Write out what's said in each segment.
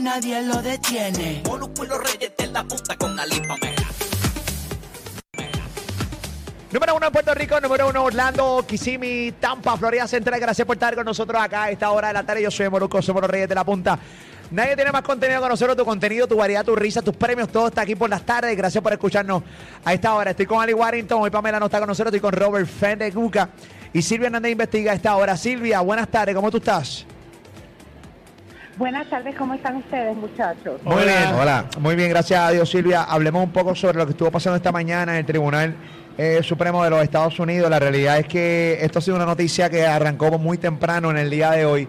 nadie lo detiene. Molusco y los reyes de la punta con Ali Pamela. Número uno en Puerto Rico, número uno Orlando, Kissimmee, Tampa, Florida Central. Gracias por estar con nosotros acá a esta hora de la tarde. Yo soy Moruco, somos los Reyes de la Punta. Nadie tiene más contenido con nosotros, tu contenido, tu variedad, tu risa, tus premios, todo está aquí por las tardes. Gracias por escucharnos a esta hora. Estoy con Ali Warrington, hoy Pamela no está con nosotros, estoy con Robert Fendeguca y Silvia Hernández investiga a esta hora. Silvia, buenas tardes, ¿cómo tú estás? Buenas tardes, ¿cómo están ustedes, muchachos? Muy bien, hola. Muy bien, gracias a Dios, Silvia. Hablemos un poco sobre lo que estuvo pasando esta mañana en el Tribunal eh, Supremo de los Estados Unidos. La realidad es que esto ha sido una noticia que arrancó muy temprano en el día de hoy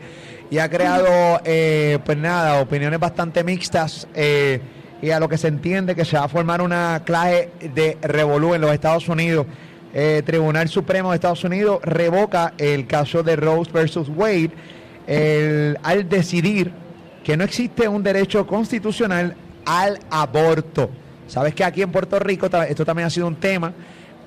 y ha creado, eh, pues nada, opiniones bastante mixtas. eh, y a lo que se entiende que se va a formar una clase de revolú en los Estados Unidos. Eh, Tribunal Supremo de Estados Unidos revoca el caso de Rose versus Wade el- al decidir que no existe un derecho constitucional al aborto. Sabes que aquí en Puerto Rico esto también ha sido un tema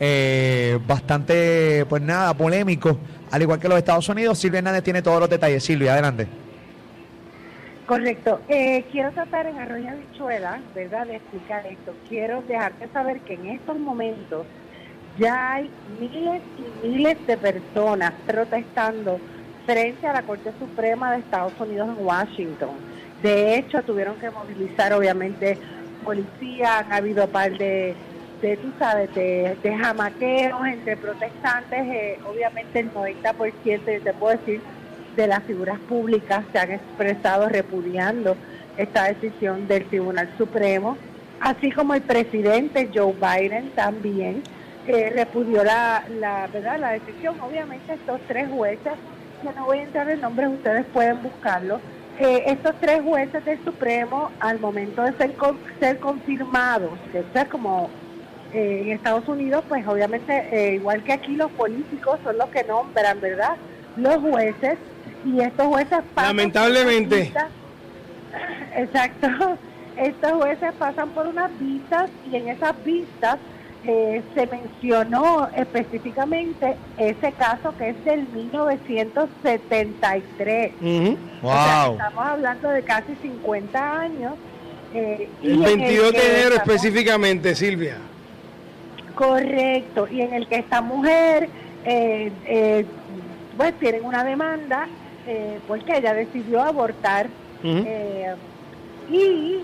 eh, bastante, pues nada, polémico, al igual que los Estados Unidos. Silvia Hernández tiene todos los detalles. Silvia, adelante. Correcto. Eh, quiero tratar en Arroyo Bichuela, ¿verdad?, de explicar esto. Quiero dejarte saber que en estos momentos ya hay miles y miles de personas protestando frente a la Corte Suprema de Estados Unidos en Washington. De hecho, tuvieron que movilizar, obviamente, policía, han habido par de, de tú sabes, de, de jamaqueos entre protestantes, eh, obviamente el 90%, yo te puedo decir, de las figuras públicas se han expresado repudiando esta decisión del Tribunal Supremo, así como el presidente Joe Biden también eh, repudió la, la, ¿verdad? la decisión. Obviamente estos tres jueces, que no voy a entrar en nombres, ustedes pueden buscarlo, eh, estos tres jueces del Supremo, al momento de ser, con- ser confirmados, que esto es como eh, en Estados Unidos, pues obviamente, eh, igual que aquí, los políticos son los que nombran, ¿verdad? Los jueces, y estos jueces pasan. Lamentablemente. vistas- Exacto. Estos jueces pasan por unas vistas y en esas vistas eh, se mencionó específicamente ese caso que es del 1973. Ujú. O sea, Wow. estamos hablando de casi 50 años. eh, El en 22 de enero estamos- específicamente, Silvia. Correcto, y en el que esta mujer, eh, eh, pues tienen una demanda eh, porque ella decidió abortar eh, y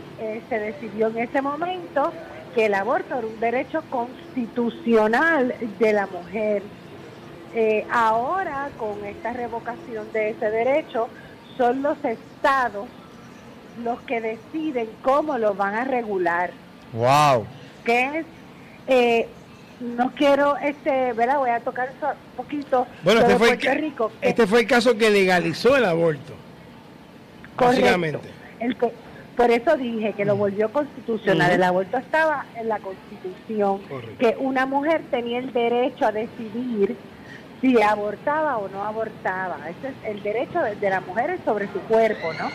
se decidió en ese momento que el aborto era un derecho constitucional de la mujer. Eh, ahora, con esta revocación de ese derecho, son los estados los que deciden cómo lo van a regular Wow. que es eh, no quiero este verdad voy a tocar eso un poquito Bueno, sobre este fue, el, Puerto ca- Rico que- este fue el caso que legalizó el aborto. correcto, básicamente. el que- por eso dije que lo volvió constitucional el aborto estaba en la constitución Correcto. que una mujer tenía el derecho a decidir si abortaba o no abortaba ese es el derecho de, de la mujer sobre su cuerpo no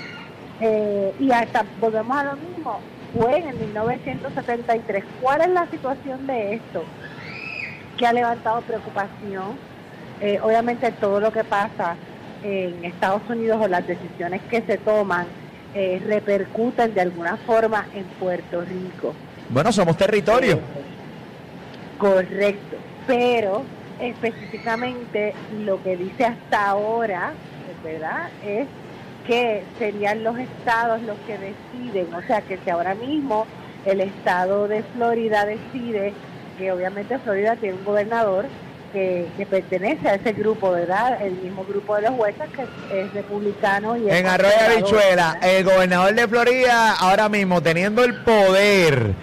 Eh, y hasta volvemos a lo mismo fue en el 1973 ¿cuál es la situación de esto? que ha levantado preocupación. Eh, obviamente todo lo que pasa en Estados Unidos o las decisiones que se toman eh, repercuten de alguna forma en Puerto Rico. Bueno, somos territorio. Correcto, pero específicamente lo que dice hasta ahora, ¿verdad? Es que serían los estados los que deciden, o sea que si ahora mismo el estado de Florida decide que obviamente Florida tiene un gobernador que, que pertenece a ese grupo, ¿verdad? El mismo grupo de los jueces que es republicano y En Arroyo Habichuela, el gobernador de Florida ahora mismo teniendo el poder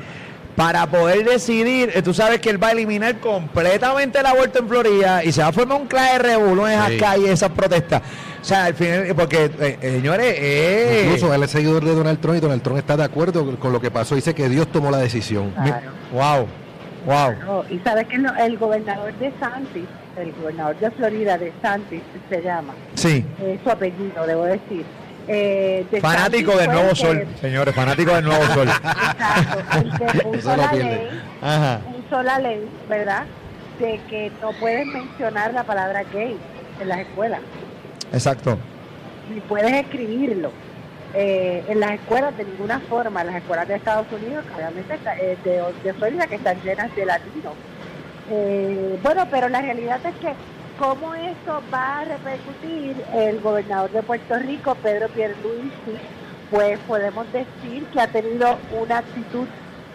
para poder decidir, eh, tú sabes que él va a eliminar completamente el aborto en Florida y se va a formar un clave de revolú en esas Sí. calles, esas protestas. O sea, al final, porque, eh, eh, señores, eh, Incluso él es seguidor de Donald Trump y Donald Trump está de acuerdo con lo que pasó. Dice que Dios tomó la decisión. Claro. wow, wow. No, y sabes que no- el gobernador de Santis, el gobernador de Florida de Santis se llama, Sí, es su apellido, debo decir. Eh, de fanático Santis del Nuevo que- Sol, señores, fanático del Nuevo Sol. Exacto, puso la ley, Ajá. puso la ley, ¿verdad? De que no puedes mencionar la palabra gay en las escuelas, Exacto. ni puedes escribirlo. Eh, en las escuelas de ninguna forma, las escuelas de Estados Unidos, obviamente está- eh, de, de Florida, que están llenas de latinos. Eh, bueno, pero la realidad es que cómo eso va a repercutir el gobernador de Puerto Rico, Pedro Pierluisi, pues podemos decir que ha tenido una actitud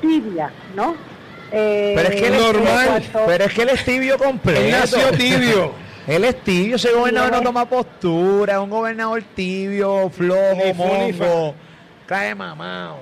tibia, ¿no? Eh, Pero es que es normal, en cuanto- Pero es que él es tibio completo. Él nació tibio. Él es tibio, ese gobernador no es- toma postura, es un gobernador tibio, flojo, mongo, cae mamado.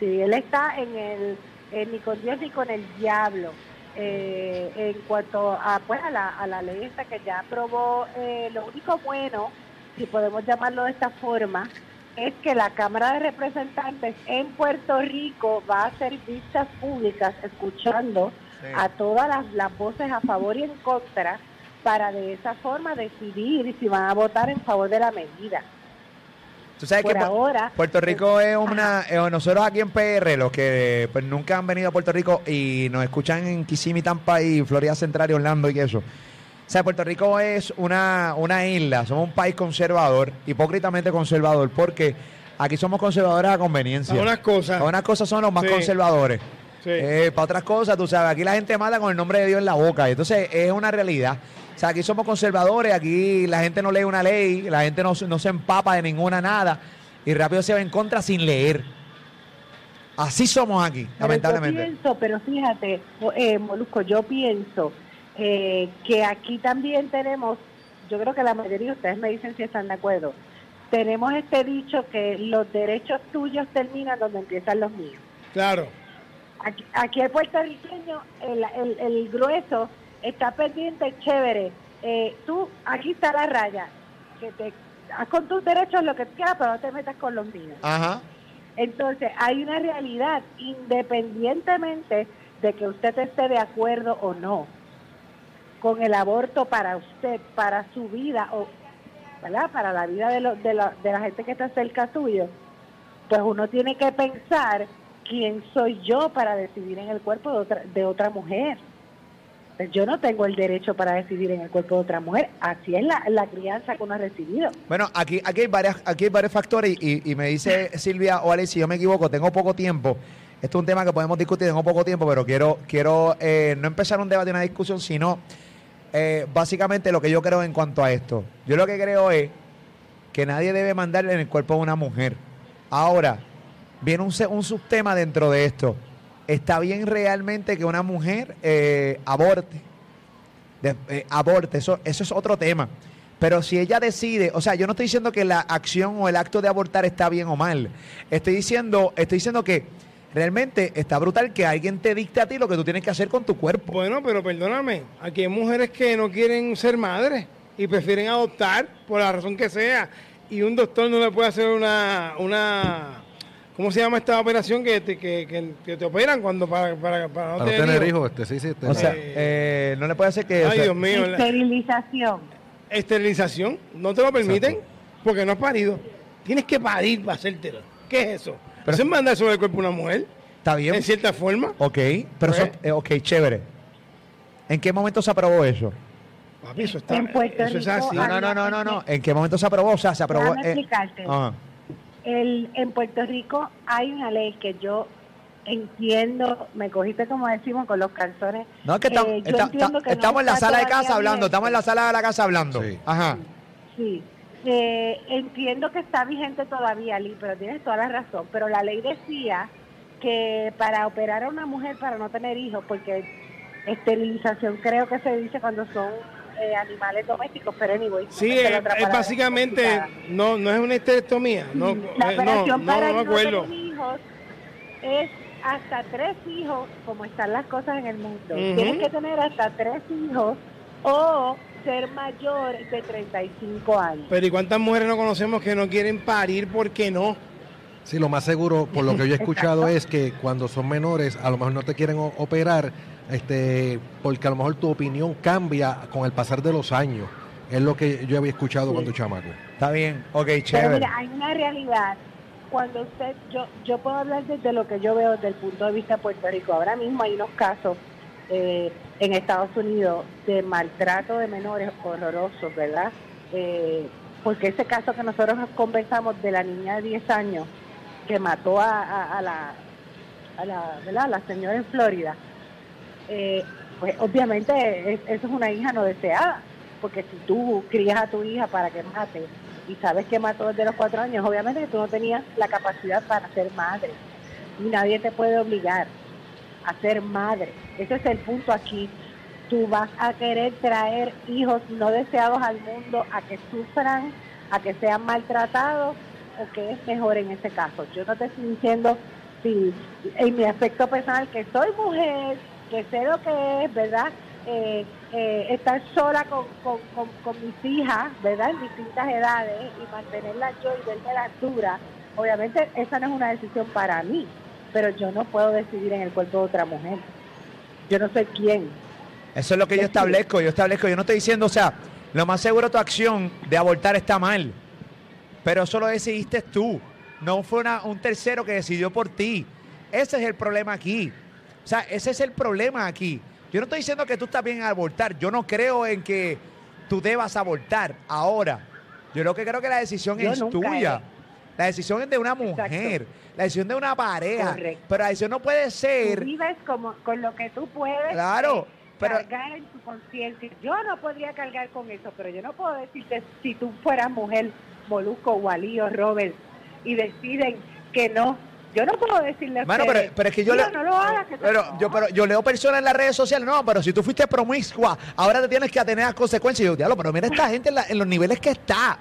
Sí, él está en el eh, ni con Dios ni con el diablo. Eh, en cuanto a pues a la, a la ley esta que ya aprobó, eh, lo único bueno, si podemos llamarlo de esta forma, es que la Cámara de Representantes en Puerto Rico va a hacer vistas públicas escuchando a todas las, las voces a favor y en contra para de esa forma decidir si van a votar en favor de la medida. Tú sabes Por que ahora, Puerto Rico es una. eh, nosotros aquí en PR, los que pues, nunca han venido a Puerto Rico y nos escuchan en Kissimmee, Tampa y Florida Central y Orlando y eso. O sea, Puerto Rico es una, una isla, somos un país conservador, hipócritamente conservador, porque aquí somos conservadores a conveniencia. Para unas cosas. Para unas cosas son los más Sí. conservadores. Sí. Eh, para otras cosas, tú sabes, aquí la gente mata con el nombre de Dios en la boca. Entonces, es una realidad. O sea, aquí somos conservadores, aquí la gente no lee una ley, la gente no, se- no se empapa de ninguna nada y rápido se va en contra sin leer. Así somos aquí, Pero lamentablemente. Yo pienso, pero fíjate, eh, Molusco, yo pienso eh, que aquí también tenemos, yo creo que la mayoría de ustedes me dicen si están de acuerdo, tenemos este dicho que los derechos tuyos terminan donde empiezan los míos. Claro. Aquí, aquí el puertorriqueño, el, el, el grueso, está pendiente, chévere. Eh, tú, aquí está la raya, que te haz con tus derechos lo que quieras, pero no te metas con los míos. Ajá. Entonces, hay una realidad, independientemente de que usted esté de acuerdo o no con el aborto para usted, para su vida, o ¿verdad? para la vida de, lo- de, la, de la gente que está cerca suyo, pues uno tiene que pensar quién soy yo para decidir en el cuerpo de otra, de otra mujer. Pues yo no tengo el derecho para decidir en el cuerpo de otra mujer. Así es la, la crianza que uno ha recibido. Bueno, aquí, aquí, hay varias, aquí hay varios factores y, y me dice Silvia o Alex, si yo me equivoco, tengo poco tiempo. Esto es un tema que podemos discutir, tengo poco tiempo, pero quiero, quiero eh, no empezar un debate, una discusión, sino eh, básicamente lo que yo creo en cuanto a esto. Yo lo que creo es que nadie debe mandarle en el cuerpo a una mujer. Ahora, viene un, un subtema dentro de esto. ¿Está bien realmente que una mujer eh, aborte? eh, aborte, eso, eso es otro tema. Pero si ella decide, o sea, yo no estoy diciendo que la acción o el acto de abortar está bien o mal. Estoy diciendo, estoy diciendo que realmente está brutal que alguien te dicte a ti lo que tú tienes que hacer con tu cuerpo. Bueno, pero perdóname, aquí hay mujeres que no quieren ser madres y prefieren adoptar por la razón que sea. Y un doctor no le puede hacer una, una ¿cómo se llama esta operación que te, que, que- que te operan cuando para, para, para no Para no tener, tener hijos? este, sí, sí, este, O sea, Eh, eh, no le puede hacer que... o Ay, sea, Dios mío. la- Esterilización. esterilización, no te lo permiten Exacto. porque no has parido. Tienes que parir para hacértelo. ¿Qué es eso? Pero- ¿Eso es mandar sobre el cuerpo a una mujer? está bien. En cierta forma. Ok, pero eso, Pues- eh, ok, chévere. ¿En qué momento se aprobó eso? Papi, eso está. En Puerto eso es Rico así. No, no, no, no, no, no. ¿En qué momento se aprobó? O sea, se aprobó... Déjame eh, explicarte. ajá. El, en Puerto Rico hay una ley que yo entiendo, me cogiste como decimos con los calzones. No, es que tam- Eh, yo está- entiendo está- que no estamos en la sala de casa hablando, estamos en la sala de la casa hablando. Sí. Ajá. Sí, Eh, entiendo que está vigente todavía, Lee, pero tienes toda la razón. Pero la ley decía que para operar a una mujer para no tener hijos, porque esterilización creo que se dice cuando son eh, animales domésticos, pero anyway. Sí, esa es, es básicamente, no, no es una esterectomía. No, La eh, no, no, para no no acuerdo. hijos es hasta tres hijos, como están las cosas en el mundo. Ujú. Tienes que tener hasta tres hijos o ser mayor de 35 años. Pero ¿y cuántas mujeres no conocemos que no quieren parir porque no? Sí, lo más seguro, por lo que yo he escuchado, es que cuando son menores, a lo mejor no te quieren operar, este, porque a lo mejor tu opinión cambia con el pasar de los años. Es lo que yo había escuchado Sí. cuando chamaco. Está bien, ok, Pero chévere. mira, hay una realidad. Cuando usted, yo, yo puedo hablar desde lo que yo veo desde el punto de vista de Puerto Rico. Ahora mismo hay unos casos eh, en Estados Unidos de maltrato de menores horrorosos, ¿verdad? Eh, porque ese caso que nosotros conversamos de la niña de 10 años que mató a, la a la, señora en Florida, eh, pues obviamente es- eso es una hija no deseada, porque si tú crías a tu hija para que mate y sabes que mató desde los cuatro años, obviamente tú no tenías la capacidad para ser madre y nadie te puede obligar a ser madre. Ese es el punto aquí. Tú vas a querer traer hijos no deseados al mundo a que sufran, a que sean maltratados o que es mejor en ese caso. Yo no te estoy diciendo si en mi aspecto personal que soy mujer, que sé lo que es, ¿verdad? Eh, eh, estar sola con, con, con, con mis hijas, ¿verdad? En distintas edades y mantenerlas yo y verme la altura. Obviamente esa no es una decisión para mí, pero yo no puedo decidir en el cuerpo de otra mujer. Yo no sé quién. Eso es lo que yo establezco, yo establezco. Yo no estoy diciendo, o sea, lo más seguro tu acción de abortar está mal. Pero eso lo decidiste tú. No fue una- un tercero que decidió por ti. Ese es el problema aquí. O sea, ese es el problema aquí. Yo no estoy diciendo que tú estás bien en abortar. Yo no creo en que tú debas abortar ahora. Yo lo que creo que la decisión Yo es tuya. he. La decisión es de una mujer. La decisión de una pareja. Correcto. Pero la decisión no puede Tú ser. vives como con lo que tú puedes Claro, eh, pero- cargar en tu conciencia. Yo no podría cargar con eso, pero yo no puedo decirte si tú fueras mujer, Molusco, Walí o Robert, y deciden que no. Yo no puedo decirle a Mano, pero, pero es que yo "Mira, le- no lo hagas, que pero no". yo pero yo leo personas en las redes sociales, no, pero si tú fuiste promiscua, ahora te tienes que atener a consecuencias. Y yo, diablo, pero mira esta gente en, la- en los niveles que está.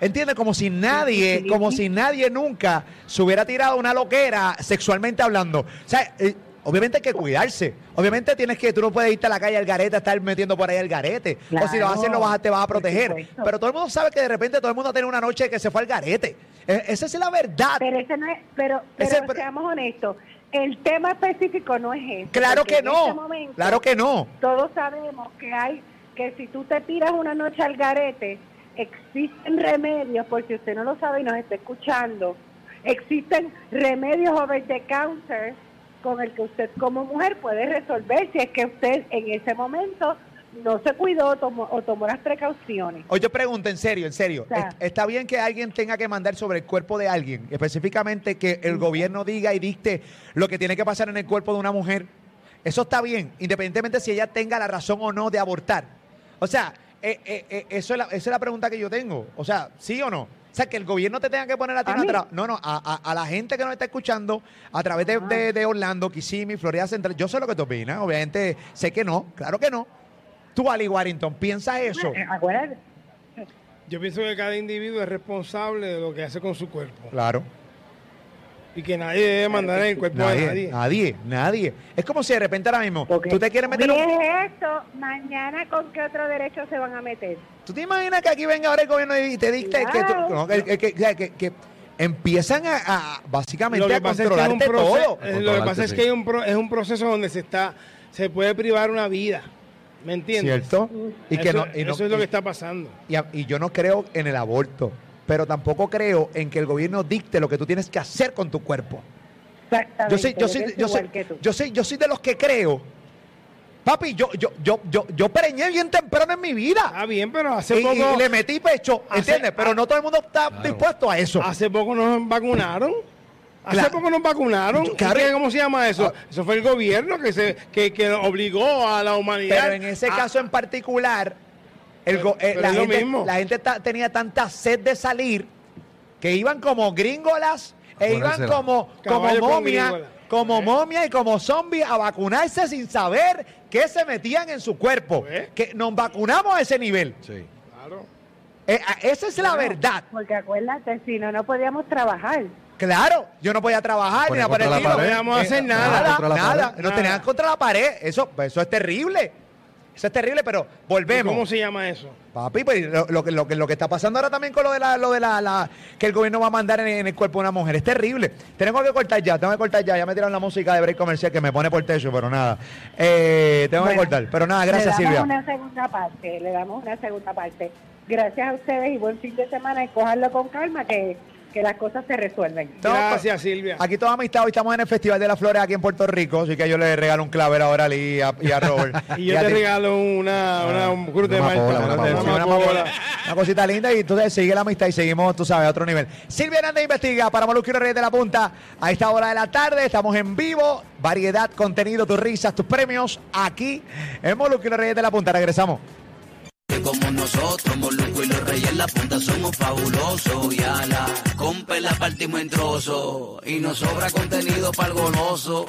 ¿Entiendes? Como si nadie, como si nadie nunca se hubiera tirado una loquera sexualmente hablando. O sea, eh, obviamente hay que cuidarse. Obviamente tienes que, tú no puedes irte a la calle al garete a estar metiendo por ahí al garete. o si lo haces, lo vas a, te vas a proteger. Pero todo el mundo sabe que de repente todo el mundo tenido una noche que se fue al garete. Eh, esa es la verdad. Pero ese no es, pero, pero Ese- seamos honestos, el tema específico no es ese. claro que no. este momento claro que no. Todos sabemos que hay, que si tú te tiras una noche al garete, existen remedios, por si usted no lo sabe y nos está escuchando, existen remedios over the counter con el que usted como mujer puede resolver si es que usted en ese momento no se cuidó tomó- o tomó las precauciones. Oye, pregunta, en serio, en serio. O sea- ¿est- ¿Está bien que alguien tenga que mandar sobre el cuerpo de alguien? Específicamente que el gobierno diga y dicte lo que tiene que pasar en el cuerpo de una mujer. Eso está bien, independientemente si ella tenga la razón o no de abortar. O sea, eh, eh, eh, eso es la, esa es la pregunta que yo tengo. O sea, ¿sí o no? O sea, que el gobierno te tenga que poner a ti ¿A una mí? tra- No, no, a, a- a la gente que nos está escuchando a través de, de- de Orlando, Kissimmee, Florida Central. Yo sé lo que tú opinas. Obviamente sé que no, claro que no. Tú, Ali Warrington, ¿piensas eso? Eh, Acuérdate, Yo pienso que cada individuo es responsable de lo que hace con su cuerpo. Claro. Y que nadie debe mandar en el cuerpo de Nadie, nadie. nadie, nadie. Es como si de repente ahora mismo tú te quieres meter si un- es esto, mañana con qué otro derecho se van a meter. ¿Tú te imaginas que aquí venga ahora el gobierno y te dicte que, tú- no, que, que- que- que- que empiezan a, a- básicamente Lo que a pasa es que es un controlarte proceso, todo? lo que pasa es que hay un pro- es un proceso donde se está se puede privar una vida. ¿Me entiendes? ¿Cierto? Y que eso, no, y no- eso es lo y- que está pasando. y, a- y yo no creo en el aborto, pero tampoco creo en que el gobierno dicte lo que tú tienes que hacer con tu cuerpo. Yo soy, yo soy, yo soy, yo soy, yo soy de los que creo. Papi, yo, yo, yo, yo, yo preñé bien temprano en mi vida. Está bien, pero hace Y, poco y le metí pecho, Hace- ¿entiendes? Pero ah, no todo el mundo está Claro. dispuesto a eso. hace poco nos vacunaron. Hace Claro. poco nos vacunaron. Yo- ¿Y claro. qué- ¿Cómo se llama eso? Ah. Eso fue el gobierno que se que, que obligó a la humanidad. Pero en ese a- caso en particular, el go- eh, Pero la, es lo gente, mismo. la gente ta- tenía tanta sed de salir que iban como gringolas e iban como, como Caballo momia, como ¿Eh? momia y como zombies a vacunarse sin saber qué se metían en su cuerpo. ¿Eh? Que nos vacunamos a ese nivel. Sí. Claro. Eh, a- esa es la Bueno, verdad. Porque acuérdate, si no, no podíamos trabajar. Claro, yo no podía trabajar ni la estilo. pared. No podíamos hacer nada. Nada, nada. Nos tenían contra la pared. Eso, eso es terrible. Eso es terrible, pero volvemos. ¿Cómo se llama eso? Papi, pues lo, lo que, lo, que, lo que está pasando ahora también con lo de la, lo de la, la- que el gobierno va a mandar en, en el cuerpo de una mujer es terrible. Tenemos que cortar ya, tengo que cortar ya. Ya me tiraron la música de break comercial que me pone por techo, pero nada. Eh, tengo que cortar. Pero nada, gracias le damos Silvia. una segunda parte, le damos una segunda parte. Gracias a ustedes y buen fin de semana y cojanlo con calma que que las cosas se resuelven. No, Gracias, Silvia. Aquí toda amistad, hoy estamos en el Festival de las Flores aquí en Puerto Rico, así que yo le regalo un clavel ahora a Lee y a, y a Robert. Y yo a te ti. regalo una, una, un cruz de Una Malta. cosita linda y entonces sigue la amistad y seguimos, tú sabes, a otro nivel. Silvia Hernández investiga para Molusco y los Reyes de la Punta a esta hora de la tarde. Estamos en vivo. Variedad, contenido, tus risas, tus premios aquí en Molusco y los Reyes de la Punta. Regresamos. Que como nosotros, Moluco y los reyes en la punta somos fabulosos. Y a la compa la partimos en trozos. Y nos sobra contenido para el goloso.